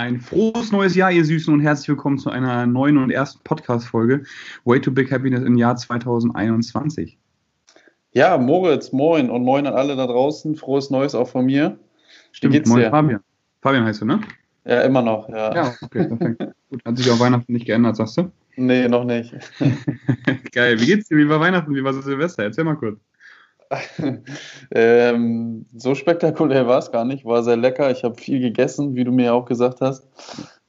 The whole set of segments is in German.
Ein frohes neues Jahr, ihr Süßen, und herzlich willkommen zu einer neuen und ersten Podcast-Folge Way to Big Happiness im Jahr 2021. Ja, Moritz, moin und moin an alle da draußen. Frohes Neues auch von mir. Stimmt, Wie geht's moin, dir? Fabian. Fabian heißt du, ne? Ja, immer noch, ja. Ja, okay, perfekt. Gut, hat sich auch Weihnachten nicht geändert, sagst du? Nee, noch nicht. Geil, wie geht's dir? Wie war Weihnachten? Wie war Silvester? Erzähl mal kurz. ähm, so spektakulär war es gar nicht. War sehr lecker. Ich habe viel gegessen, wie du mir auch gesagt hast.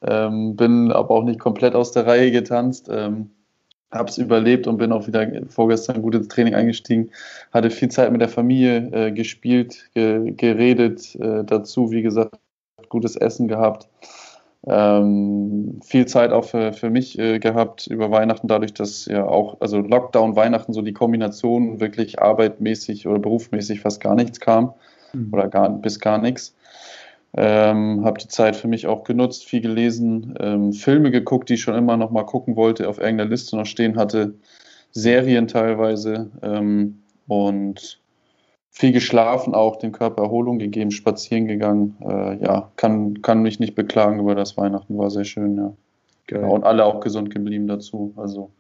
Ähm, bin aber auch nicht komplett aus der Reihe getanzt. Ähm, habe es überlebt und bin auch wieder vorgestern gut ins Training eingestiegen. Hatte viel Zeit mit der Familie äh, gespielt, ge geredet äh, dazu, wie gesagt, gutes Essen gehabt. Ähm, viel Zeit auch für, für mich äh, gehabt über Weihnachten, dadurch, dass ja auch, also Lockdown, Weihnachten, so die Kombination wirklich arbeitmäßig oder berufsmäßig fast gar nichts kam mhm. oder gar, bis gar nichts. Ähm, habe die Zeit für mich auch genutzt, viel gelesen, ähm, Filme geguckt, die ich schon immer noch mal gucken wollte, auf irgendeiner Liste noch stehen hatte, Serien teilweise ähm, und viel geschlafen, auch dem Körper Erholung gegeben, spazieren gegangen. Äh, ja, kann, kann mich nicht beklagen über das Weihnachten, war sehr schön, ja. Geil. Und alle auch gesund geblieben dazu. Also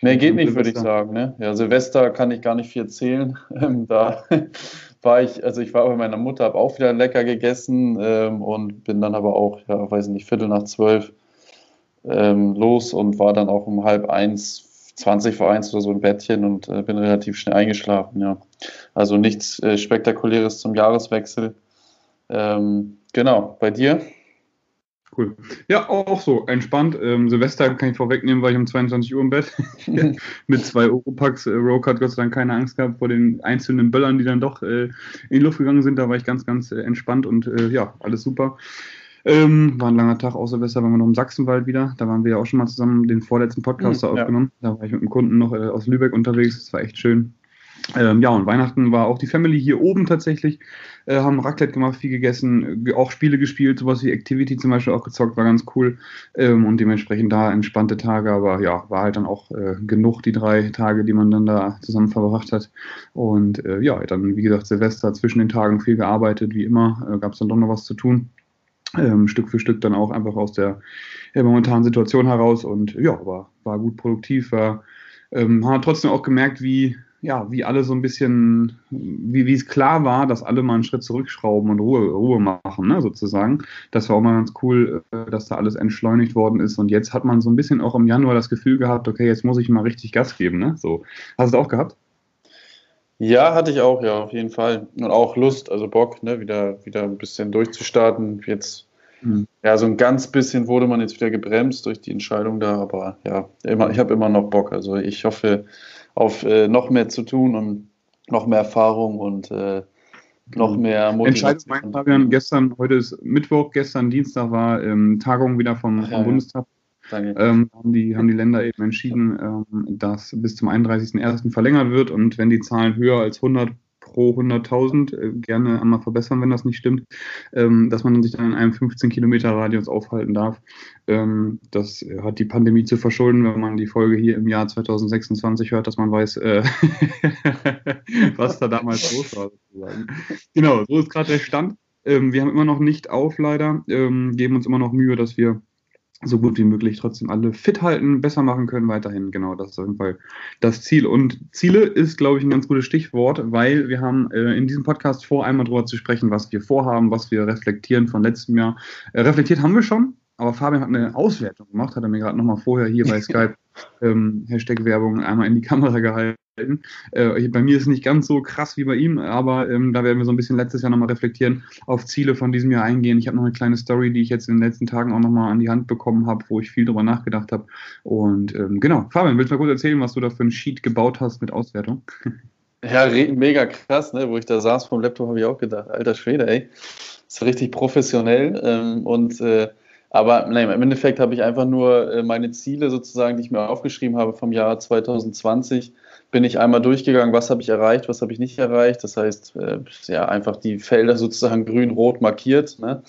mehr geht nicht, würde ich sagen. Ne? Ja, Silvester kann ich gar nicht viel erzählen. Ähm, da war ich, also ich war bei meiner Mutter, habe auch wieder lecker gegessen ähm, und bin dann aber auch, ja, weiß nicht, Viertel nach zwölf ähm, los und war dann auch um halb eins 20 vor 1 oder so im Bettchen und äh, bin relativ schnell eingeschlafen, ja. Also nichts äh, Spektakuläres zum Jahreswechsel. Ähm, genau, bei dir? Cool. Ja, auch so, entspannt. Ähm, Silvester kann ich vorwegnehmen, war ich um 22 Uhr im Bett. Mit zwei Europacks. Äh, Rogue hat Gott sei Dank keine Angst gehabt vor den einzelnen Böllern, die dann doch äh, in die Luft gegangen sind. Da war ich ganz, ganz äh, entspannt und äh, ja, alles super. Ähm, war ein langer Tag, auch Silvester waren wir noch im Sachsenwald wieder. Da waren wir ja auch schon mal zusammen den vorletzten Podcast mhm, aufgenommen. Ja. Da war ich mit einem Kunden noch äh, aus Lübeck unterwegs. Das war echt schön. Ähm, ja, und Weihnachten war auch die Family hier oben tatsächlich. Äh, haben Raclette gemacht, viel gegessen, auch Spiele gespielt, sowas wie Activity zum Beispiel auch gezockt, war ganz cool. Ähm, und dementsprechend da entspannte Tage, aber ja, war halt dann auch äh, genug, die drei Tage, die man dann da zusammen verbracht hat. Und äh, ja, dann, wie gesagt, Silvester zwischen den Tagen viel gearbeitet, wie immer, äh, gab es dann doch noch was zu tun ähm, Stück für Stück dann auch einfach aus der ja, momentanen Situation heraus und ja, war, war gut produktiv, war, ähm, hat trotzdem auch gemerkt, wie, ja, wie alle so ein bisschen, wie, wie es klar war, dass alle mal einen Schritt zurückschrauben und Ruhe, Ruhe machen, ne, sozusagen. Das war auch mal ganz cool, äh, dass da alles entschleunigt worden ist. Und jetzt hat man so ein bisschen auch im Januar das Gefühl gehabt, okay, jetzt muss ich mal richtig Gas geben, ne? So. Hast du das auch gehabt? Ja, hatte ich auch, ja, auf jeden Fall. Und auch Lust, also Bock, ne, wieder, wieder ein bisschen durchzustarten. Jetzt, mhm. ja, so ein ganz bisschen wurde man jetzt wieder gebremst durch die Entscheidung da, aber ja, immer, ich habe immer noch Bock. Also ich hoffe auf äh, noch mehr zu tun und noch mehr Erfahrung und äh, noch mhm. mehr Motivation. Entscheidung, Fabian, gestern, heute ist Mittwoch, gestern Dienstag war ähm, Tagung wieder vom, vom ja, Bundestag. Ähm, haben, die, haben die Länder eben entschieden, ähm, dass bis zum 31.01. verlängert wird und wenn die Zahlen höher als 100 pro 100.000, äh, gerne einmal verbessern, wenn das nicht stimmt, ähm, dass man sich dann in einem 15 Kilometer Radius aufhalten darf. Ähm, das hat die Pandemie zu verschulden, wenn man die Folge hier im Jahr 2026 hört, dass man weiß, äh, was da damals los war. Sozusagen. Genau, so ist gerade der Stand. Ähm, wir haben immer noch nicht auf, leider, geben uns immer noch Mühe, dass wir so gut wie möglich trotzdem alle fit halten, besser machen können weiterhin. Genau, das ist auf jeden Fall das Ziel. Und Ziele ist, glaube ich, ein ganz gutes Stichwort, weil wir haben äh, in diesem Podcast vor, einmal darüber zu sprechen, was wir vorhaben, was wir reflektieren von letztem Jahr. Äh, reflektiert haben wir schon, aber Fabian hat eine Auswertung gemacht, hat er mir gerade nochmal vorher hier bei Skype ähm, Hashtag Werbung einmal in die Kamera gehalten. Äh, bei mir ist es nicht ganz so krass wie bei ihm, aber ähm, da werden wir so ein bisschen letztes Jahr nochmal reflektieren, auf Ziele von diesem Jahr eingehen. Ich habe noch eine kleine Story, die ich jetzt in den letzten Tagen auch nochmal an die Hand bekommen habe, wo ich viel drüber nachgedacht habe. Und ähm, genau, Fabian, willst du mal kurz erzählen, was du da für ein Sheet gebaut hast mit Auswertung? Ja, mega krass, ne? wo ich da saß vom Laptop, habe ich auch gedacht, alter Schwede, ey, ist richtig professionell ähm, und äh, aber nein, im Endeffekt habe ich einfach nur äh, meine Ziele sozusagen, die ich mir aufgeschrieben habe vom Jahr 2020, bin ich einmal durchgegangen, was habe ich erreicht, was habe ich nicht erreicht. Das heißt, äh, ja, einfach die Felder sozusagen grün-rot markiert. Ne?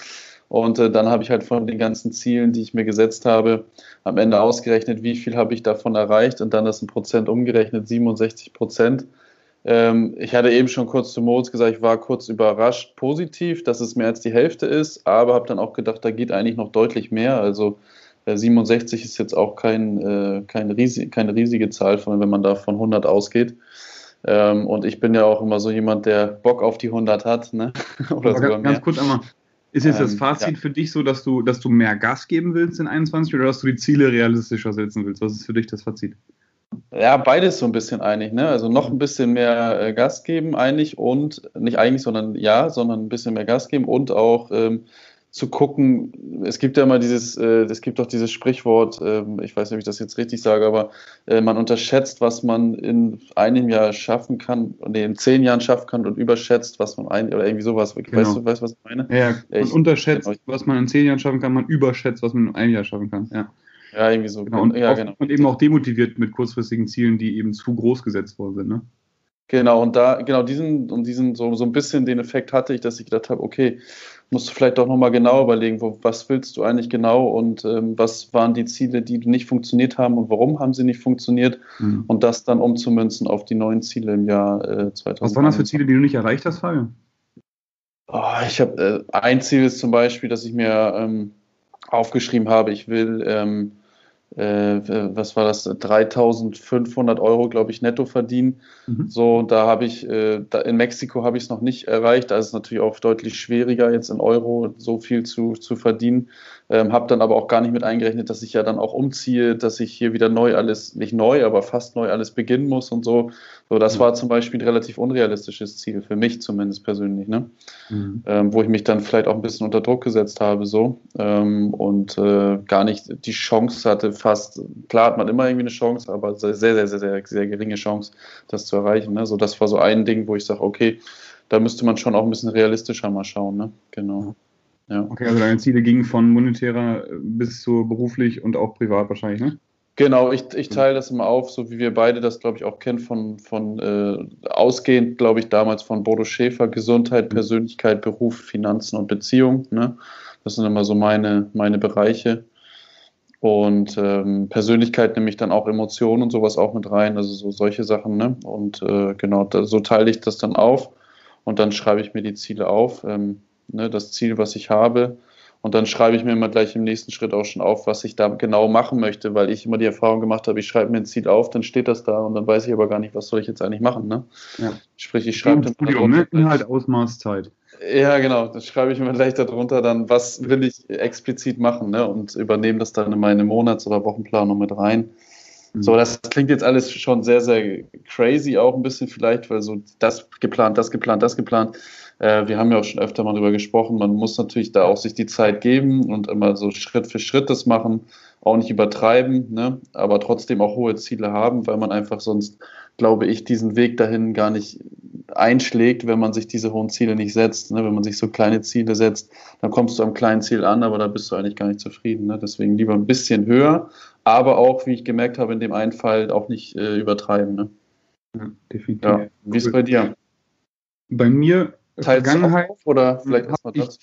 Und äh, dann habe ich halt von den ganzen Zielen, die ich mir gesetzt habe, am Ende ausgerechnet, wie viel habe ich davon erreicht und dann das in Prozent umgerechnet, 67 Prozent. Ähm, ich hatte eben schon kurz zu Moritz gesagt, ich war kurz überrascht positiv, dass es mehr als die Hälfte ist, aber habe dann auch gedacht, da geht eigentlich noch deutlich mehr. Also 67 äh, ist jetzt auch kein, äh, kein riesig, keine riesige Zahl, wenn man da von 100 ausgeht. Ähm, und ich bin ja auch immer so jemand, der Bock auf die 100 hat. Ne? Oder sogar ganz, mehr. ganz kurz einmal. Ist jetzt das ähm, Fazit ja. für dich so, dass du, dass du mehr Gas geben willst in 21 oder dass du die Ziele realistischer setzen willst? Was ist für dich das Fazit? Ja, beides so ein bisschen einig. Ne? Also noch ein bisschen mehr äh, Gas geben eigentlich und nicht eigentlich, sondern ja, sondern ein bisschen mehr Gas geben und auch ähm, zu gucken, es gibt ja immer dieses, äh, es gibt doch dieses Sprichwort, äh, ich weiß nicht, ob ich das jetzt richtig sage, aber äh, man unterschätzt, was man in einem Jahr schaffen kann, nee, in zehn Jahren schaffen kann und überschätzt, was man ein, oder irgendwie sowas. Genau. Weißt du, weißt, was ich meine? Ja, man ich, unterschätzt, genau. was man in zehn Jahren schaffen kann, man überschätzt, was man in einem Jahr schaffen kann, ja. Ja, irgendwie so. Genau. Und, ja, genau. und eben auch demotiviert mit kurzfristigen Zielen, die eben zu groß gesetzt worden sind, ne? Genau, und da, genau diesen, und diesen, so, so ein bisschen den Effekt hatte ich, dass ich gedacht habe, okay, musst du vielleicht doch nochmal genau überlegen, wo, was willst du eigentlich genau und ähm, was waren die Ziele, die nicht funktioniert haben und warum haben sie nicht funktioniert mhm. und das dann umzumünzen auf die neuen Ziele im Jahr äh, 2020. Was waren das für Ziele, die du nicht erreicht hast, Fabio? Oh, ich habe äh, ein Ziel ist zum Beispiel, dass ich mir ähm, aufgeschrieben habe, ich will ähm, äh, was war das, 3500 Euro, glaube ich, netto verdienen. Mhm. So, da habe ich, äh, da in Mexiko habe ich es noch nicht erreicht. Da ist es natürlich auch deutlich schwieriger, jetzt in Euro so viel zu, zu verdienen. Ähm, habe dann aber auch gar nicht mit eingerechnet, dass ich ja dann auch umziehe, dass ich hier wieder neu alles, nicht neu, aber fast neu alles beginnen muss und so. So, das mhm. war zum Beispiel ein relativ unrealistisches Ziel, für mich zumindest persönlich, ne? Mhm. Ähm, wo ich mich dann vielleicht auch ein bisschen unter Druck gesetzt habe, so ähm, und äh, gar nicht die Chance hatte, fast, klar hat man immer irgendwie eine Chance, aber sehr, sehr, sehr, sehr, sehr geringe Chance, das zu erreichen. Ne? So, das war so ein Ding, wo ich sage, okay, da müsste man schon auch ein bisschen realistischer mal schauen, ne? Genau. Ja. Okay, also deine Ziele gingen von monetärer bis zu beruflich und auch privat wahrscheinlich, ne? Genau, ich, ich teile das immer auf, so wie wir beide das, glaube ich, auch kennen, von, von äh, ausgehend, glaube ich, damals von Bodo Schäfer, Gesundheit, mhm. Persönlichkeit, Beruf, Finanzen und Beziehung. Ne? Das sind immer so meine, meine Bereiche. Und ähm, Persönlichkeit nehme ich dann auch Emotionen und sowas auch mit rein, also so solche Sachen. Ne? Und äh, genau, da, so teile ich das dann auf und dann schreibe ich mir die Ziele auf. Ähm, ne? Das Ziel, was ich habe, und dann schreibe ich mir immer gleich im nächsten Schritt auch schon auf, was ich da genau machen möchte, weil ich immer die Erfahrung gemacht habe, ich schreibe mir ein Ziel auf, dann steht das da und dann weiß ich aber gar nicht, was soll ich jetzt eigentlich machen. Ne? Ja. Sprich, ich schreibe dann. Ne? Inhalt, Ausmaß, Zeit. Ja, genau. Das schreibe ich mir gleich darunter dann, was will ich explizit machen ne? und übernehme das dann in meine Monats- oder Wochenplanung mit rein. Mhm. So, das klingt jetzt alles schon sehr, sehr crazy auch ein bisschen vielleicht, weil so das geplant, das geplant, das geplant. Äh, wir haben ja auch schon öfter mal darüber gesprochen, man muss natürlich da auch sich die Zeit geben und immer so Schritt für Schritt das machen, auch nicht übertreiben, ne? aber trotzdem auch hohe Ziele haben, weil man einfach sonst, glaube ich, diesen Weg dahin gar nicht einschlägt, wenn man sich diese hohen Ziele nicht setzt. Ne? Wenn man sich so kleine Ziele setzt, dann kommst du am kleinen Ziel an, aber da bist du eigentlich gar nicht zufrieden. Ne? Deswegen lieber ein bisschen höher, aber auch, wie ich gemerkt habe, in dem einen Fall auch nicht äh, übertreiben. Ne? Ja, definitiv. Ja. Wie ist es bei dir? Bei mir Teilst Vergangenheit. Auf, oder vielleicht erstmal das.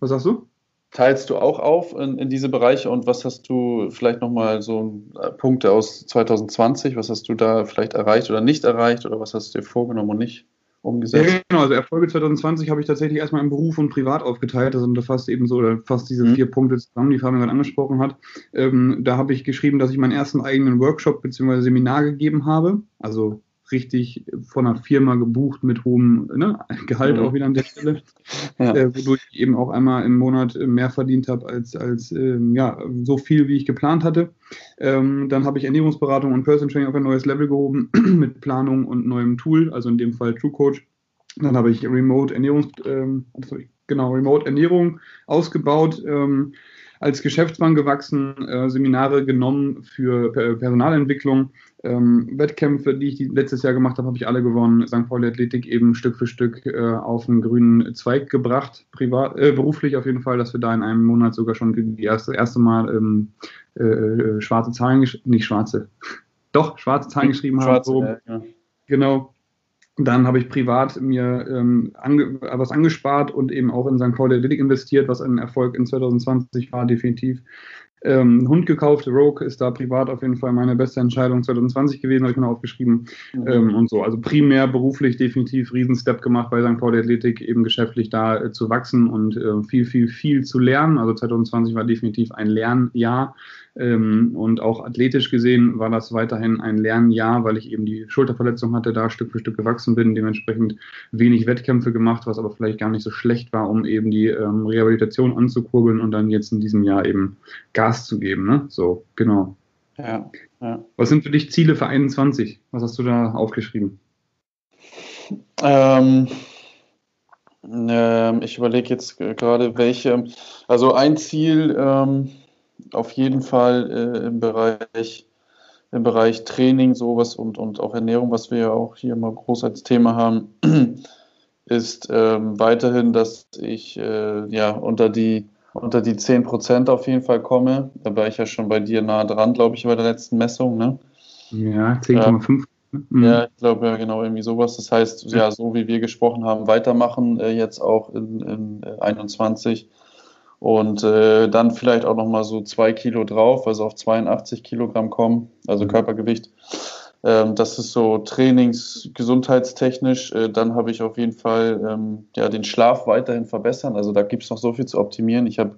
Was sagst du? Teilst du auch auf in, in diese Bereiche und was hast du vielleicht nochmal so äh, Punkte aus 2020? Was hast du da vielleicht erreicht oder nicht erreicht oder was hast du dir vorgenommen und nicht umgesetzt? Ja, genau. Also Erfolge 2020 habe ich tatsächlich erstmal im Beruf und privat aufgeteilt. Also das fasst eben so oder fasst diese mhm. vier Punkte zusammen, die Fabian gerade angesprochen hat. Ähm, da habe ich geschrieben, dass ich meinen ersten eigenen Workshop bzw. Seminar gegeben habe. Also richtig von einer Firma gebucht mit hohem ne, Gehalt mhm. auch wieder an der Stelle, ja. äh, wodurch ich eben auch einmal im Monat mehr verdient habe als, als ähm, ja, so viel, wie ich geplant hatte. Ähm, dann habe ich Ernährungsberatung und Person Training auf ein neues Level gehoben mit Planung und neuem Tool, also in dem Fall True Coach. Dann habe ich Remote Ernährungs, ähm, genau, Remote Ernährung ausgebaut. Ähm, als Geschäftsmann gewachsen, äh, Seminare genommen für Personalentwicklung, ähm, Wettkämpfe, die ich letztes Jahr gemacht habe, habe ich alle gewonnen. St. Pauli Athletik eben Stück für Stück äh, auf einen grünen Zweig gebracht, privat, äh, beruflich auf jeden Fall, dass wir da in einem Monat sogar schon die erste, erste Mal ähm, äh, äh schwarze Zahlen, nicht schwarze, doch schwarze Zahlen geschrieben schwarze, haben. So. Ja. Genau. Dann habe ich privat mir ähm, ange was angespart und eben auch in St. Pauli Athletic investiert, was ein Erfolg in 2020 war, definitiv. Ähm, Hund gekauft, Rogue ist da privat auf jeden Fall meine beste Entscheidung 2020 gewesen, habe ich mir aufgeschrieben. Mhm. Ähm, und so. Also primär beruflich definitiv Riesenstep gemacht bei St. Pauli Athletik, eben geschäftlich da äh, zu wachsen und äh, viel, viel, viel zu lernen. Also 2020 war definitiv ein Lernjahr. Ähm, und auch athletisch gesehen war das weiterhin ein Lernjahr, weil ich eben die Schulterverletzung hatte, da Stück für Stück gewachsen bin, dementsprechend wenig Wettkämpfe gemacht, was aber vielleicht gar nicht so schlecht war, um eben die ähm, Rehabilitation anzukurbeln und dann jetzt in diesem Jahr eben Gas zu geben. Ne? So, genau. Ja, ja. Was sind für dich Ziele für 21? Was hast du da aufgeschrieben? Ähm, ähm, ich überlege jetzt gerade, welche. Also ein Ziel, ähm, auf jeden Fall äh, im Bereich im Bereich Training sowas und, und auch Ernährung, was wir ja auch hier immer groß als Thema haben, ist ähm, weiterhin, dass ich äh, ja unter die unter die 10 Prozent auf jeden Fall komme. Da war ich ja schon bei dir nah dran, glaube ich, bei der letzten Messung. Ne? Ja, 10,5. Mhm. Ja, ich glaube ja genau irgendwie sowas. Das heißt, ja, so wie wir gesprochen haben, weitermachen äh, jetzt auch in, in 21 und äh, dann vielleicht auch nochmal so zwei Kilo drauf, also auf 82 Kilogramm kommen, also mhm. Körpergewicht. Ähm, das ist so trainingsgesundheitstechnisch. Äh, dann habe ich auf jeden Fall ähm, ja, den Schlaf weiterhin verbessern. Also da gibt es noch so viel zu optimieren. Ich habe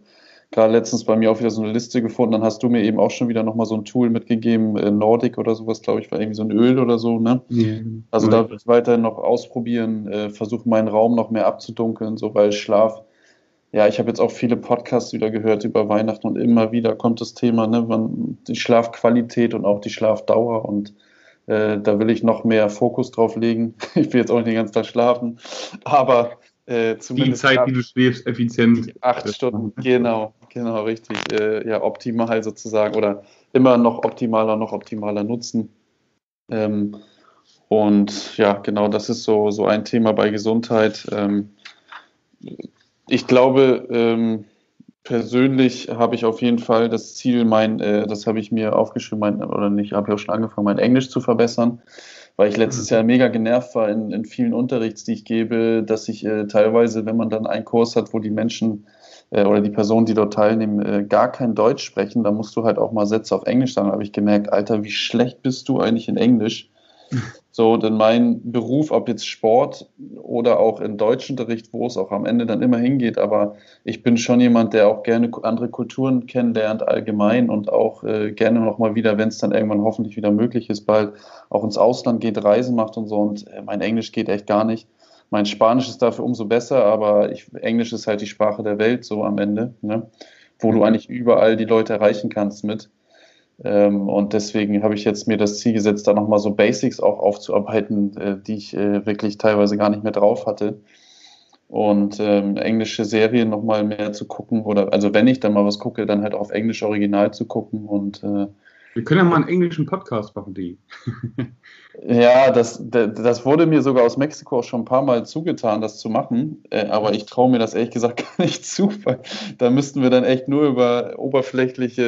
gerade letztens bei mir auch wieder so eine Liste gefunden. Dann hast du mir eben auch schon wieder nochmal so ein Tool mitgegeben, äh, Nordic oder sowas, glaube ich, war irgendwie so ein Öl oder so. Ne? Ja. Genau. Also da will ich weiterhin noch ausprobieren, äh, versuche meinen Raum noch mehr abzudunkeln, so weil Schlaf ja, ich habe jetzt auch viele Podcasts wieder gehört über Weihnachten und immer wieder kommt das Thema, ne, man, die Schlafqualität und auch die Schlafdauer und äh, da will ich noch mehr Fokus drauf legen. Ich will jetzt auch nicht den ganzen Tag schlafen, aber äh, zumindest. Die Zeit, die du schläfst, effizient. Acht Stunden, genau, genau, richtig. Äh, ja, optimal sozusagen oder immer noch optimaler, noch optimaler nutzen. Ähm, und ja, genau, das ist so, so ein Thema bei Gesundheit. Ähm, ich glaube, ähm, persönlich habe ich auf jeden Fall das Ziel, mein, äh, das habe ich mir aufgeschrieben, mein, oder nicht, habe ich auch schon angefangen, mein Englisch zu verbessern, weil ich letztes mhm. Jahr mega genervt war in, in vielen Unterrichts, die ich gebe, dass ich äh, teilweise, wenn man dann einen Kurs hat, wo die Menschen äh, oder die Personen, die dort teilnehmen, äh, gar kein Deutsch sprechen, dann musst du halt auch mal Sätze auf Englisch sagen. Da habe ich gemerkt, Alter, wie schlecht bist du eigentlich in Englisch? So, denn mein Beruf, ob jetzt Sport oder auch in Deutschunterricht, wo es auch am Ende dann immer hingeht, aber ich bin schon jemand, der auch gerne andere Kulturen kennenlernt allgemein und auch äh, gerne nochmal wieder, wenn es dann irgendwann hoffentlich wieder möglich ist, bald auch ins Ausland geht, Reisen macht und so und äh, mein Englisch geht echt gar nicht. Mein Spanisch ist dafür umso besser, aber ich, Englisch ist halt die Sprache der Welt so am Ende, ne? wo du eigentlich überall die Leute erreichen kannst mit. Ähm, und deswegen habe ich jetzt mir das Ziel gesetzt, da nochmal so Basics auch aufzuarbeiten, äh, die ich äh, wirklich teilweise gar nicht mehr drauf hatte. Und ähm, englische Serien nochmal mehr zu gucken oder, also wenn ich dann mal was gucke, dann halt auf Englisch Original zu gucken und äh, wir können ja mal einen englischen Podcast machen, die. ja, das, das wurde mir sogar aus Mexiko auch schon ein paar Mal zugetan, das zu machen. Äh, aber ich traue mir das ehrlich gesagt gar nicht zu, weil da müssten wir dann echt nur über oberflächliche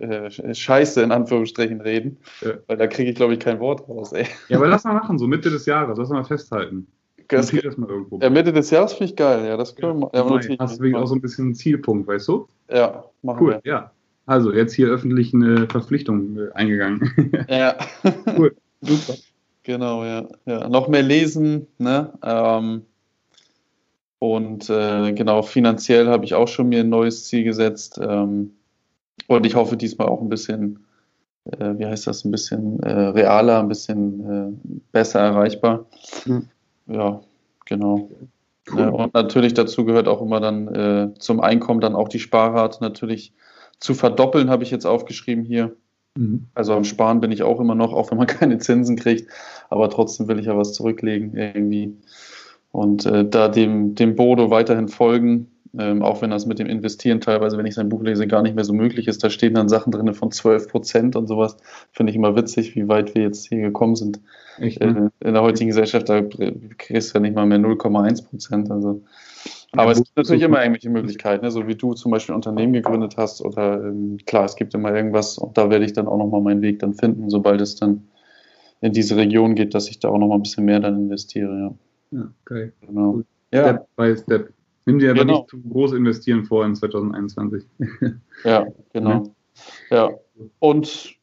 äh, äh, Scheiße in Anführungsstrichen reden. Ja. Weil da kriege ich, glaube ich, kein Wort raus. Ey. Ja, aber lass mal machen, so Mitte des Jahres, lass mal festhalten. Das, das mal irgendwo. Ja, Mitte des Jahres finde ich geil, ja, das können wir ja, ja, Hast du auch so ein bisschen einen Zielpunkt, weißt du? Ja, machen cool, wir. Ja. Also, jetzt hier öffentlich eine Verpflichtung äh, eingegangen. Ja. cool, super. Genau, ja. ja. Noch mehr lesen, ne? Ähm, und äh, genau, finanziell habe ich auch schon mir ein neues Ziel gesetzt. Ähm, und ich hoffe diesmal auch ein bisschen, äh, wie heißt das, ein bisschen äh, realer, ein bisschen äh, besser erreichbar. Mhm. Ja, genau. Cool. Und natürlich dazu gehört auch immer dann äh, zum Einkommen dann auch die Sparrate natürlich zu verdoppeln, habe ich jetzt aufgeschrieben hier. Mhm. Also am Sparen bin ich auch immer noch, auch wenn man keine Zinsen kriegt. Aber trotzdem will ich ja was zurücklegen irgendwie. Und äh, da dem, dem Bodo weiterhin folgen, ähm, auch wenn das mit dem Investieren teilweise, wenn ich sein Buch lese, gar nicht mehr so möglich ist. Da stehen dann Sachen drin von 12 Prozent und sowas. Finde ich immer witzig, wie weit wir jetzt hier gekommen sind. Echt, ne? äh, in der heutigen Gesellschaft, da kriegst du ja nicht mal mehr 0,1 Prozent. Also aber es gibt natürlich immer irgendwelche Möglichkeiten, ne? so wie du zum Beispiel ein Unternehmen gegründet hast oder ähm, klar, es gibt immer irgendwas und da werde ich dann auch nochmal meinen Weg dann finden, sobald es dann in diese Region geht, dass ich da auch noch mal ein bisschen mehr dann investiere. Ja, ja geil. Genau. Ja. Step by Step. Nimm dir aber genau. nicht zu groß investieren vor in 2021. ja, genau. Ja. Und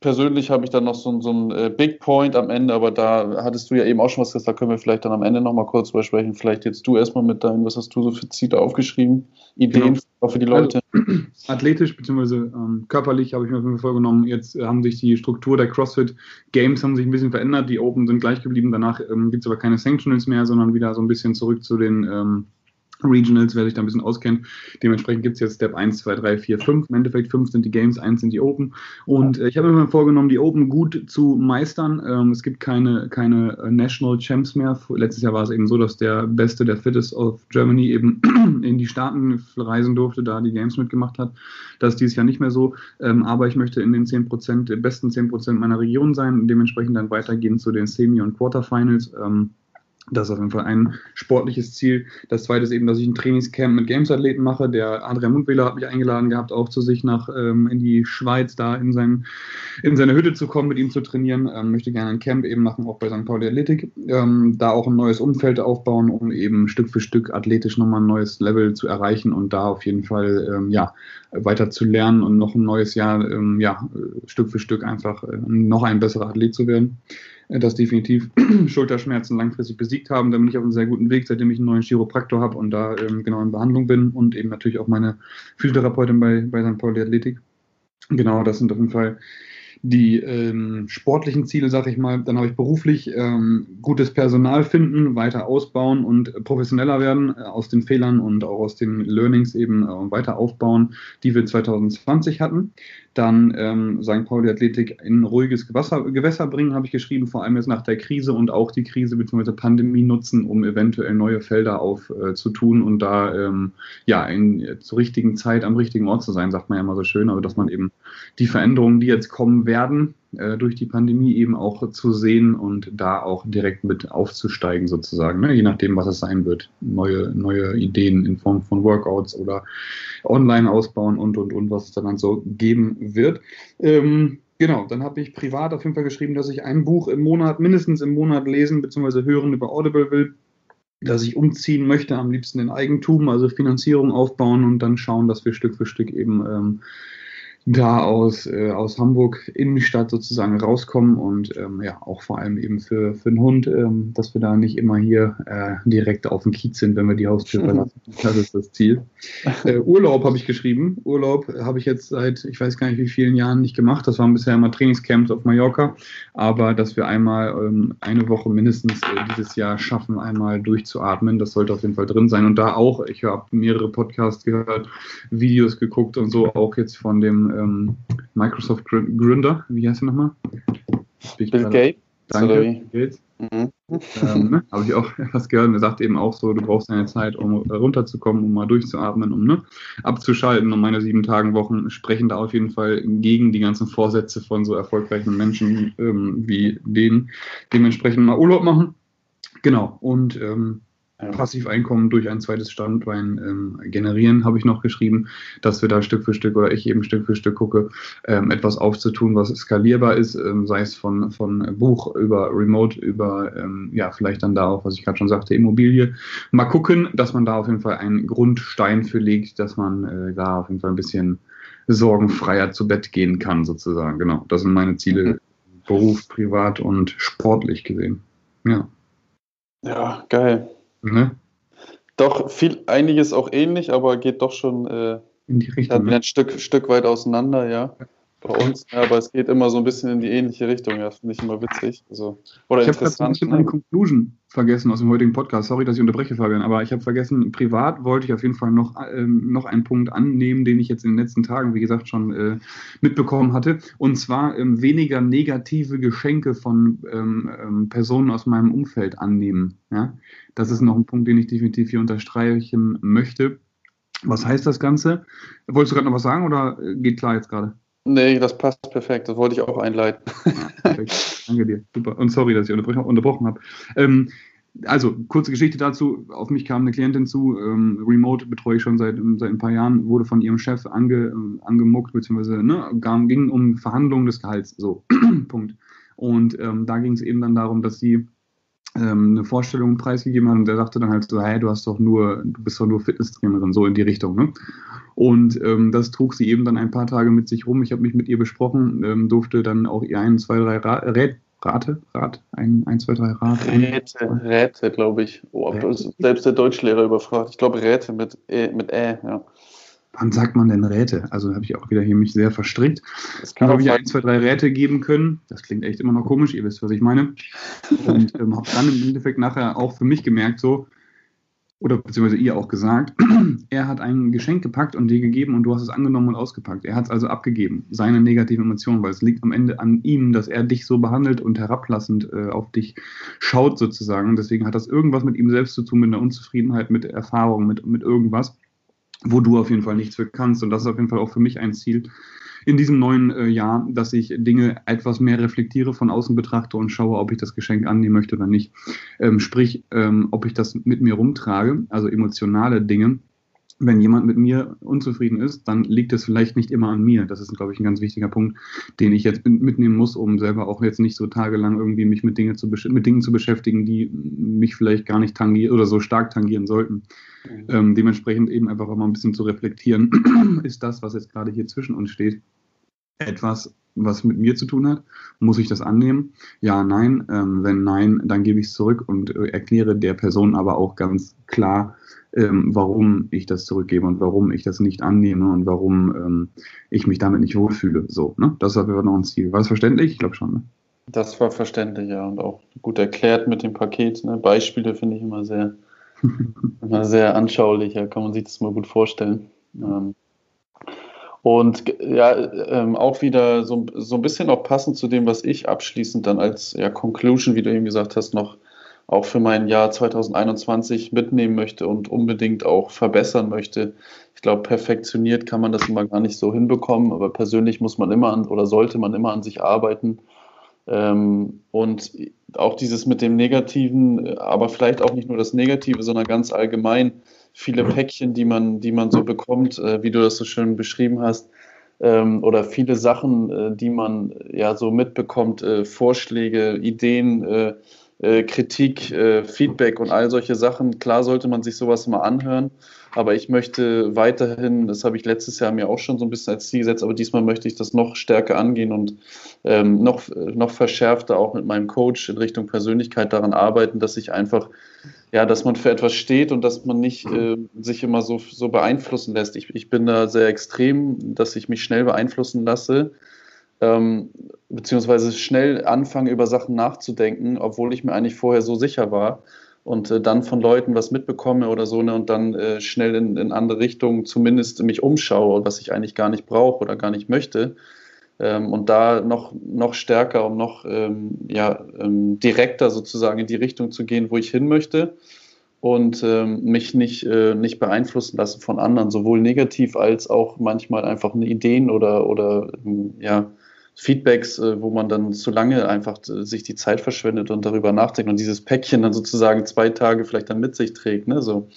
persönlich habe ich dann noch so, so einen äh, Big Point am Ende, aber da hattest du ja eben auch schon was gesagt, da können wir vielleicht dann am Ende nochmal kurz drüber sprechen. Vielleicht jetzt du erstmal mit deinen, was hast du so für Ziele aufgeschrieben? Ideen genau. für die Leute? Also, athletisch bzw. Ähm, körperlich habe ich mir vorgenommen, jetzt äh, haben sich die Struktur der CrossFit Games haben sich ein bisschen verändert, die Open sind gleich geblieben, danach ähm, gibt es aber keine Sanctionals mehr, sondern wieder so ein bisschen zurück zu den ähm, Regionals, wer sich da ein bisschen auskennt. Dementsprechend gibt es jetzt Step 1, 2, 3, 4, 5. Im Endeffekt 5 sind die Games, 1 sind die Open. Und äh, ich habe mir vorgenommen, die Open gut zu meistern. Ähm, es gibt keine, keine äh, National Champs mehr. Letztes Jahr war es eben so, dass der Beste, der Fittest of Germany eben in die Staaten reisen durfte, da die Games mitgemacht hat. Das ist dieses Jahr nicht mehr so. Ähm, aber ich möchte in den 10%, besten 10% meiner Region sein und dementsprechend dann weitergehen zu den Semi- und Quarterfinals. Ähm, das ist auf jeden Fall ein sportliches Ziel. Das zweite ist eben, dass ich ein Trainingscamp mit Games-Athleten mache. Der Adrian Mundwähler hat mich eingeladen gehabt, auch zu sich nach ähm, in die Schweiz, da in, sein, in seine Hütte zu kommen, mit ihm zu trainieren. Ähm, möchte gerne ein Camp eben machen, auch bei St. Pauli Athletik. Ähm, da auch ein neues Umfeld aufbauen, um eben Stück für Stück athletisch nochmal ein neues Level zu erreichen und da auf jeden Fall ähm, ja, weiter zu lernen und noch ein neues Jahr ähm, ja, Stück für Stück einfach äh, noch ein besserer Athlet zu werden. Das definitiv Schulterschmerzen langfristig besiegt haben. Da bin ich auf einem sehr guten Weg, seitdem ich einen neuen Chiropraktor habe und da ähm, genau in Behandlung bin und eben natürlich auch meine Physiotherapeutin bei, bei St. Pauli Athletik. Genau, das sind auf jeden Fall die ähm, sportlichen Ziele, sage ich mal, dann habe ich beruflich ähm, gutes Personal finden, weiter ausbauen und professioneller werden, äh, aus den Fehlern und auch aus den Learnings eben äh, weiter aufbauen, die wir 2020 hatten. Dann ähm, St. Pauli Athletik in ruhiges Gewässer, Gewässer bringen, habe ich geschrieben, vor allem jetzt nach der Krise und auch die Krise bzw. Pandemie nutzen, um eventuell neue Felder aufzutun äh, und da ähm, ja in, zur richtigen Zeit am richtigen Ort zu sein, sagt man ja immer so schön, aber dass man eben die Veränderungen, die jetzt kommen werden, äh, durch die Pandemie eben auch zu sehen und da auch direkt mit aufzusteigen sozusagen, ne? je nachdem, was es sein wird. Neue, neue Ideen in Form von Workouts oder online ausbauen und, und, und, was es dann so geben wird. Ähm, Genau, dann habe ich privat auf jeden Fall geschrieben, dass ich ein Buch im Monat, mindestens im Monat lesen bzw. hören über Audible will, dass ich umziehen möchte, am liebsten in Eigentum, also Finanzierung aufbauen und dann schauen, dass wir Stück für Stück eben ähm, da aus, äh, aus Hamburg Innenstadt sozusagen rauskommen und ähm, ja, auch vor allem eben für, für den Hund, ähm, dass wir da nicht immer hier äh, direkt auf dem Kiez sind, wenn wir die Haustür verlassen. Das ist das Ziel. Äh, Urlaub habe ich geschrieben. Urlaub habe ich jetzt seit, ich weiß gar nicht wie vielen Jahren nicht gemacht. Das waren bisher immer Trainingscamps auf Mallorca, aber dass wir einmal ähm, eine Woche mindestens äh, dieses Jahr schaffen, einmal durchzuatmen, das sollte auf jeden Fall drin sein. Und da auch, ich habe mehrere Podcasts gehört, Videos geguckt und so, auch jetzt von dem ähm, Microsoft Gründer, wie heißt er nochmal? Bill Gates. Danke, Bill Gates. Ähm, ne? Habe ich auch was gehört. Und er sagt eben auch so, du brauchst eine Zeit, um runterzukommen, um mal durchzuatmen, um ne, abzuschalten. Und meine sieben Tagen Wochen sprechen da auf jeden Fall gegen die ganzen Vorsätze von so erfolgreichen Menschen ähm, wie denen. Dementsprechend mal Urlaub machen. Genau. Und ähm, Passiveinkommen durch ein zweites Standbein ähm, generieren, habe ich noch geschrieben, dass wir da Stück für Stück oder ich eben Stück für Stück gucke, ähm, etwas aufzutun, was skalierbar ist, ähm, sei es von, von Buch über Remote, über ähm, ja, vielleicht dann da auch, was ich gerade schon sagte, Immobilie. Mal gucken, dass man da auf jeden Fall einen Grundstein für legt, dass man äh, da auf jeden Fall ein bisschen sorgenfreier zu Bett gehen kann, sozusagen. Genau, das sind meine Ziele, mhm. Beruf, privat und sportlich gesehen. Ja. Ja, geil. Ne? Doch, viel, einiges auch ähnlich, aber geht doch schon äh, in die Richtung. Ne? Ein Stück, Stück weit auseinander, ja. Bei uns, ja, aber es geht immer so ein bisschen in die ähnliche Richtung, ja, finde ich immer witzig. Also, oder ich habe gerade ein bisschen eine Conclusion vergessen aus dem heutigen Podcast. Sorry, dass ich unterbreche, Fabian, aber ich habe vergessen, privat wollte ich auf jeden Fall noch, ähm, noch einen Punkt annehmen, den ich jetzt in den letzten Tagen, wie gesagt, schon äh, mitbekommen hatte. Und zwar ähm, weniger negative Geschenke von ähm, ähm Personen aus meinem Umfeld annehmen. Ja? Das ist noch ein Punkt, den ich definitiv hier unterstreichen möchte. Was heißt das Ganze? Wolltest du gerade noch was sagen oder äh, geht klar jetzt gerade? Nee, das passt perfekt. Das wollte ich auch einleiten. Ja. Danke dir. Super. Und sorry, dass ich unterbrochen habe. Ähm, also, kurze Geschichte dazu. Auf mich kam eine Klientin zu. Ähm, Remote betreue ich schon seit, seit ein paar Jahren. Wurde von ihrem Chef ange, angemuckt, beziehungsweise ne, ging um Verhandlungen des Gehalts. So, Punkt. Und ähm, da ging es eben dann darum, dass sie ähm, eine Vorstellung preisgegeben hat und der sagte dann halt so, hey, du hast doch nur, du bist doch nur Fitnesstrainerin, so in die Richtung, ne? Und ähm, das trug sie eben dann ein paar Tage mit sich rum. Ich habe mich mit ihr besprochen, ähm, durfte dann auch ihr ein, zwei, drei Ra Rät, Rate, Rat, ein, ein, zwei, drei Rat. Räte, Räte, glaube ich. Oh, selbst der Deutschlehrer überfragt. Ich glaube Räte mit Ä, mit Ä, ja. Wann sagt man denn Räte? Also habe ich auch wieder hier mich sehr verstrickt. Es kann habe ich ein, zwei, drei Räte geben können. Das klingt echt immer noch komisch, ihr wisst, was ich meine. Und ähm, habe dann im Endeffekt nachher auch für mich gemerkt, so, oder beziehungsweise ihr auch gesagt, er hat ein Geschenk gepackt und dir gegeben und du hast es angenommen und ausgepackt. Er hat es also abgegeben, seine negativen Emotionen, weil es liegt am Ende an ihm, dass er dich so behandelt und herablassend äh, auf dich schaut sozusagen. Deswegen hat das irgendwas mit ihm selbst zu tun, mit einer Unzufriedenheit, mit Erfahrung, mit, mit irgendwas wo du auf jeden Fall nichts für kannst. Und das ist auf jeden Fall auch für mich ein Ziel in diesem neuen äh, Jahr, dass ich Dinge etwas mehr reflektiere, von außen betrachte und schaue, ob ich das Geschenk annehmen möchte oder nicht. Ähm, sprich, ähm, ob ich das mit mir rumtrage, also emotionale Dinge, wenn jemand mit mir unzufrieden ist, dann liegt es vielleicht nicht immer an mir. Das ist, glaube ich, ein ganz wichtiger Punkt, den ich jetzt mitnehmen muss, um selber auch jetzt nicht so tagelang irgendwie mich mit, Dinge zu, mit Dingen zu beschäftigen, die mich vielleicht gar nicht tangieren oder so stark tangieren sollten. Mhm. Ähm, dementsprechend eben einfach auch mal ein bisschen zu reflektieren, ist das, was jetzt gerade hier zwischen uns steht, etwas, was mit mir zu tun hat? Muss ich das annehmen? Ja, nein. Ähm, wenn nein, dann gebe ich es zurück und äh, erkläre der Person aber auch ganz klar, ähm, warum ich das zurückgebe und warum ich das nicht annehme und warum ähm, ich mich damit nicht wohlfühle. So, ne? Das war noch ein Ziel. War das verständlich? Ich glaube schon. Ne? Das war verständlich, ja, und auch gut erklärt mit dem Paket. Ne? Beispiele finde ich immer sehr, immer sehr anschaulich. Ja, kann man sich das mal gut vorstellen. Ähm, und ja, ähm, auch wieder so, so ein bisschen auch passend zu dem, was ich abschließend dann als ja, Conclusion, wie du eben gesagt hast, noch auch für mein Jahr 2021 mitnehmen möchte und unbedingt auch verbessern möchte. Ich glaube, perfektioniert kann man das immer gar nicht so hinbekommen, aber persönlich muss man immer an oder sollte man immer an sich arbeiten. Ähm, und auch dieses mit dem Negativen, aber vielleicht auch nicht nur das Negative, sondern ganz allgemein viele Päckchen, die man, die man so bekommt, äh, wie du das so schön beschrieben hast, ähm, oder viele Sachen, äh, die man ja so mitbekommt, äh, Vorschläge, Ideen, äh, Kritik, äh, Feedback und all solche Sachen. Klar sollte man sich sowas mal anhören, aber ich möchte weiterhin, das habe ich letztes Jahr mir auch schon so ein bisschen als Ziel gesetzt, aber diesmal möchte ich das noch stärker angehen und ähm, noch, noch verschärfter auch mit meinem Coach in Richtung Persönlichkeit daran arbeiten, dass ich einfach, ja, dass man für etwas steht und dass man nicht äh, sich immer so, so beeinflussen lässt. Ich, ich bin da sehr extrem, dass ich mich schnell beeinflussen lasse ähm, beziehungsweise schnell anfange, über Sachen nachzudenken, obwohl ich mir eigentlich vorher so sicher war und äh, dann von Leuten was mitbekomme oder so ne, und dann äh, schnell in, in andere Richtungen zumindest mich umschaue, was ich eigentlich gar nicht brauche oder gar nicht möchte. Ähm, und da noch, noch stärker und noch ähm, ja, ähm, direkter sozusagen in die Richtung zu gehen, wo ich hin möchte und ähm, mich nicht, äh, nicht beeinflussen lassen von anderen, sowohl negativ als auch manchmal einfach Ideen oder, oder ähm, ja, Feedbacks, äh, wo man dann zu lange einfach äh, sich die Zeit verschwendet und darüber nachdenkt und dieses Päckchen dann sozusagen zwei Tage vielleicht dann mit sich trägt. Ne? So.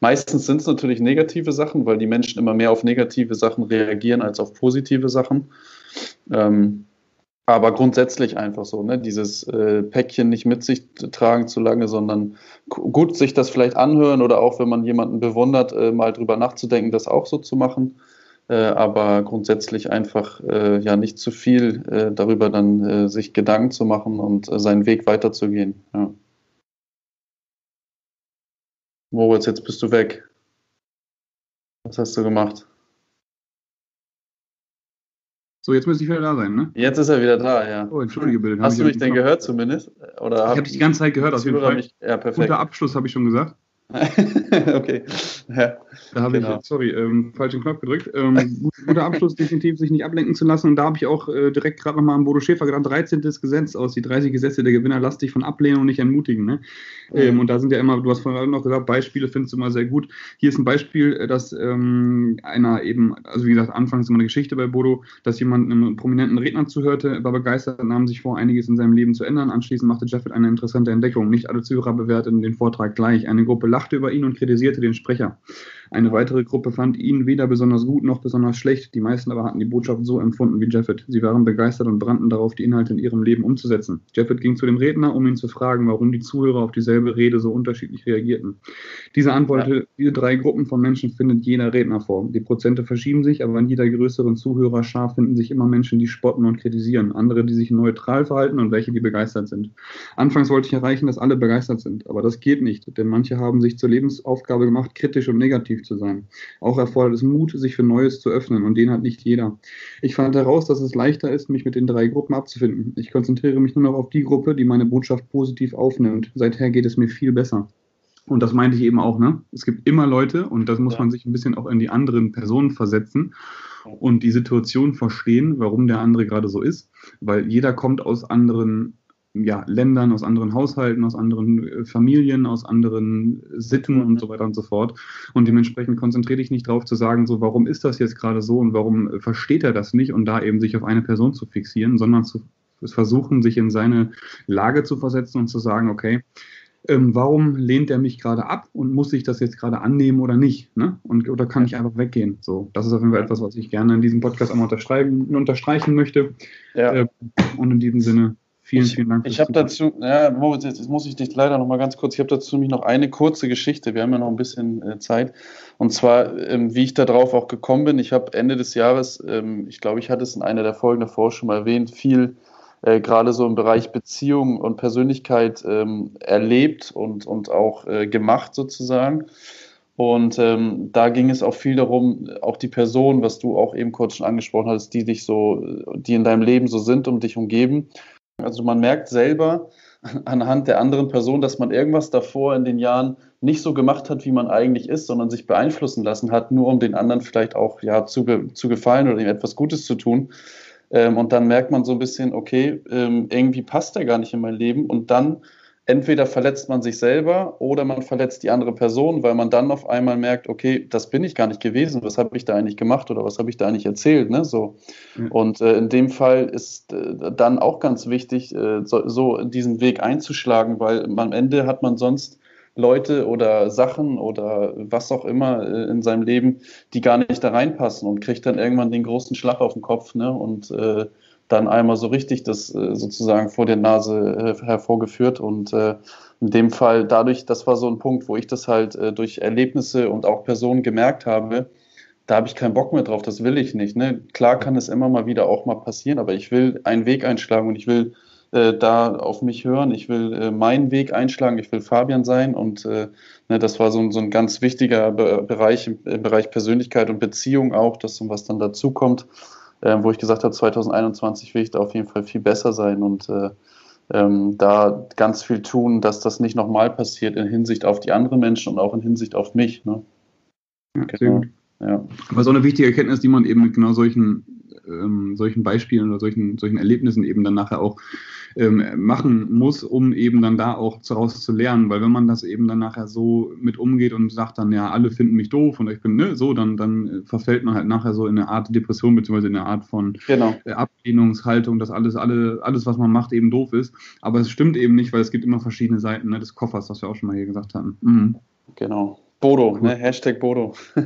Meistens sind es natürlich negative Sachen, weil die Menschen immer mehr auf negative Sachen reagieren als auf positive Sachen. Ähm, aber grundsätzlich einfach so, ne? dieses äh, Päckchen nicht mit sich tragen zu lange, sondern gut sich das vielleicht anhören oder auch, wenn man jemanden bewundert, äh, mal drüber nachzudenken, das auch so zu machen aber grundsätzlich einfach äh, ja nicht zu viel äh, darüber dann äh, sich Gedanken zu machen und äh, seinen Weg weiterzugehen. Ja. Moritz, jetzt bist du weg. Was hast du gemacht? So, jetzt müsste ich wieder da sein, ne? Jetzt ist er wieder da, ja. Oh, entschuldige bitte. Hast du mich denn gehört zumindest? Oder ich habe dich die ganze Zeit gehört, auf jeden Fall. Mich, ja, perfekt. Guter Abschluss, habe ich schon gesagt. okay. Ja, da habe genau. ich, sorry, ähm, falschen Knopf gedrückt. Ähm, guter Abschluss, definitiv sich nicht ablenken zu lassen. Und da habe ich auch äh, direkt gerade nochmal an Bodo Schäfer gedacht, 13. Gesetz aus, die 30 Gesetze der Gewinner, lass dich von ablehnen und nicht entmutigen. Ne? Mhm. Ähm, und da sind ja immer, du hast vorhin noch gesagt, Beispiele findest du immer sehr gut. Hier ist ein Beispiel, äh, dass ähm, einer eben, also wie gesagt, anfangs immer eine Geschichte bei Bodo, dass jemand einem prominenten Redner zuhörte, war begeistert, nahm sich vor, einiges in seinem Leben zu ändern. Anschließend machte Jeffet eine interessante Entdeckung. Nicht alle Zuhörer bewerteten den Vortrag gleich. Eine Gruppe lachte über ihn und kritisierte den Sprecher. Eine weitere Gruppe fand ihn weder besonders gut noch besonders schlecht. Die meisten aber hatten die Botschaft so empfunden wie Jeffet. Sie waren begeistert und brannten darauf, die Inhalte in ihrem Leben umzusetzen. Jeffet ging zu dem Redner, um ihn zu fragen, warum die Zuhörer auf dieselbe Rede so unterschiedlich reagierten. Diese Antwort, ja. diese drei Gruppen von Menschen findet jeder Redner vor. Die Prozente verschieben sich, aber in jeder größeren Zuhörerschar finden sich immer Menschen, die spotten und kritisieren, andere, die sich neutral verhalten und welche, die begeistert sind. Anfangs wollte ich erreichen, dass alle begeistert sind, aber das geht nicht, denn manche haben sich zur Lebensaufgabe gemacht, kritisch und negativ zu sein. Auch erfordert es Mut, sich für Neues zu öffnen und den hat nicht jeder. Ich fand heraus, dass es leichter ist, mich mit den drei Gruppen abzufinden. Ich konzentriere mich nur noch auf die Gruppe, die meine Botschaft positiv aufnimmt. Seither geht es mir viel besser. Und das meinte ich eben auch, ne? Es gibt immer Leute, und das muss ja. man sich ein bisschen auch in die anderen Personen versetzen und die Situation verstehen, warum der andere gerade so ist, weil jeder kommt aus anderen ja, Ländern, aus anderen Haushalten, aus anderen äh, Familien, aus anderen Sitten und so weiter und so fort. Und dementsprechend konzentriere dich nicht darauf zu sagen, so, warum ist das jetzt gerade so und warum äh, versteht er das nicht und da eben sich auf eine Person zu fixieren, sondern zu versuchen, sich in seine Lage zu versetzen und zu sagen, okay, ähm, warum lehnt er mich gerade ab und muss ich das jetzt gerade annehmen oder nicht? Ne? Und, oder kann ich einfach weggehen? So, das ist auf jeden Fall etwas, was ich gerne in diesem Podcast einmal unterstreichen möchte. Ja. Äh, und in diesem Sinne, vielen, ich, vielen Dank. Ich habe dazu, ja, Moritz, jetzt muss ich dich leider noch mal ganz kurz, ich habe dazu nämlich noch eine kurze Geschichte, wir haben ja noch ein bisschen äh, Zeit. Und zwar, ähm, wie ich darauf auch gekommen bin, ich habe Ende des Jahres, ähm, ich glaube, ich hatte es in einer der Folgen davor schon mal erwähnt, viel äh, gerade so im Bereich Beziehung und Persönlichkeit ähm, erlebt und, und auch äh, gemacht sozusagen. Und ähm, da ging es auch viel darum, auch die Person, was du auch eben kurz schon angesprochen hast, die dich so, die in deinem Leben so sind und dich umgeben. Also man merkt selber anhand der anderen Person, dass man irgendwas davor in den Jahren nicht so gemacht hat, wie man eigentlich ist, sondern sich beeinflussen lassen hat, nur um den anderen vielleicht auch ja, zu, zu gefallen oder ihm etwas Gutes zu tun. Ähm, und dann merkt man so ein bisschen, okay, ähm, irgendwie passt er gar nicht in mein Leben. Und dann entweder verletzt man sich selber oder man verletzt die andere Person, weil man dann auf einmal merkt, okay, das bin ich gar nicht gewesen, was habe ich da eigentlich gemacht oder was habe ich da eigentlich erzählt, ne? So. Mhm. Und äh, in dem Fall ist äh, dann auch ganz wichtig, äh, so, so diesen Weg einzuschlagen, weil am Ende hat man sonst Leute oder Sachen oder was auch immer äh, in seinem Leben, die gar nicht da reinpassen und kriegt dann irgendwann den großen Schlag auf den Kopf ne? und äh, dann einmal so richtig das äh, sozusagen vor der Nase äh, hervorgeführt und äh, in dem Fall dadurch, das war so ein Punkt, wo ich das halt äh, durch Erlebnisse und auch Personen gemerkt habe, da habe ich keinen Bock mehr drauf, das will ich nicht. Ne? Klar kann es immer mal wieder auch mal passieren, aber ich will einen Weg einschlagen und ich will äh, da auf mich hören. Ich will äh, meinen Weg einschlagen. Ich will Fabian sein. Und äh, ne, das war so, so ein ganz wichtiger Be Bereich im, im, Bereich Persönlichkeit und Beziehung auch, das, was dann dazu kommt, äh, wo ich gesagt habe, 2021 will ich da auf jeden Fall viel besser sein und äh, ähm, da ganz viel tun, dass das nicht nochmal passiert in Hinsicht auf die anderen Menschen und auch in Hinsicht auf mich. Ne? Ja, genau. Ja. Aber so eine wichtige Erkenntnis, die man eben mit genau solchen, ähm, solchen Beispielen oder solchen, solchen Erlebnissen eben dann nachher auch ähm, machen muss, um eben dann da auch daraus zu lernen. Weil wenn man das eben dann nachher so mit umgeht und sagt dann, ja, alle finden mich doof und ich bin ne, so, dann, dann verfällt man halt nachher so in eine Art Depression beziehungsweise in eine Art von genau. Äh, Ablehnungshaltung, dass alles, alle, alles, was man macht, eben doof ist. Aber es stimmt eben nicht, weil es gibt immer verschiedene Seiten ne, des Koffers, was wir auch schon mal hier gesagt hatten. Mhm. Genau. Bodo, ne? Hashtag Bodo.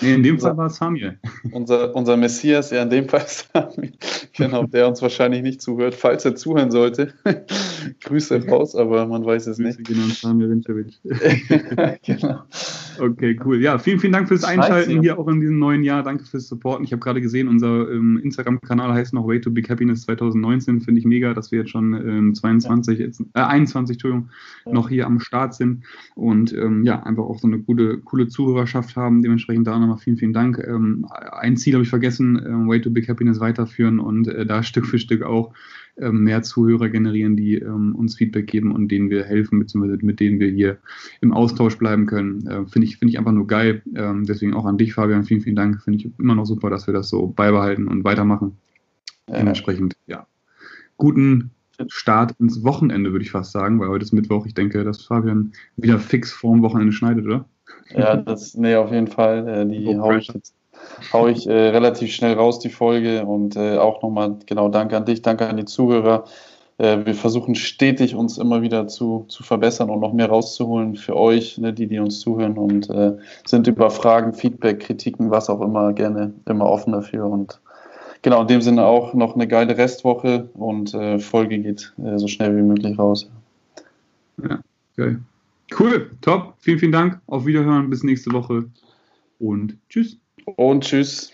nee, in dem Fall war es Samuel. Unser, unser Messias, ja, in dem Fall Samuel. Genau, der uns wahrscheinlich nicht zuhört. Falls er zuhören sollte, Grüße raus, aber man weiß es nicht. Genau, Samuel Winterwitsch. genau. Okay, cool. Ja, vielen, vielen Dank fürs Einschalten hier auch in diesem neuen Jahr. Danke fürs Supporten. Ich habe gerade gesehen, unser ähm, Instagram-Kanal heißt noch Way to Big Happiness 2019. Finde ich mega, dass wir jetzt schon ähm, 22, ja. jetzt, äh, 21, Entschuldigung, ja. noch hier am Start sind. Und ähm, ja, einfach auch so eine gute, coole Zuhörerschaft haben. Dementsprechend da nochmal vielen, vielen Dank. Ähm, ein Ziel habe ich vergessen, äh, Way to Big Happiness weiterführen und äh, da Stück für Stück auch äh, mehr Zuhörer generieren, die ähm, uns Feedback geben und denen wir helfen, beziehungsweise mit denen wir hier im Austausch bleiben können. Äh, Finde ich, find ich einfach nur geil. Ähm, deswegen auch an dich, Fabian, vielen, vielen Dank. Finde ich immer noch super, dass wir das so beibehalten und weitermachen. Dementsprechend, ja. Guten Start ins Wochenende, würde ich fast sagen, weil heute ist Mittwoch. Ich denke, dass Fabian wieder fix vorm Wochenende schneidet, oder? Ja, das, nee, auf jeden Fall. Äh, die oh, hau ich jetzt hau ich äh, relativ schnell raus, die Folge. Und äh, auch nochmal, genau, danke an dich, danke an die Zuhörer. äh, wir versuchen stetig uns immer wieder zu, zu verbessern und noch mehr rauszuholen für euch, ne, die, die uns zuhören und äh, sind über Fragen, Feedback, Kritiken, was auch immer gerne immer offen dafür. Und genau, in dem Sinne auch noch eine geile Restwoche und äh, Folge geht äh, so schnell wie möglich raus. Ja, geil. Cool, top. Vielen, vielen Dank. Auf Wiederhören. Bis nächste Woche. Und tschüss. Und tschüss.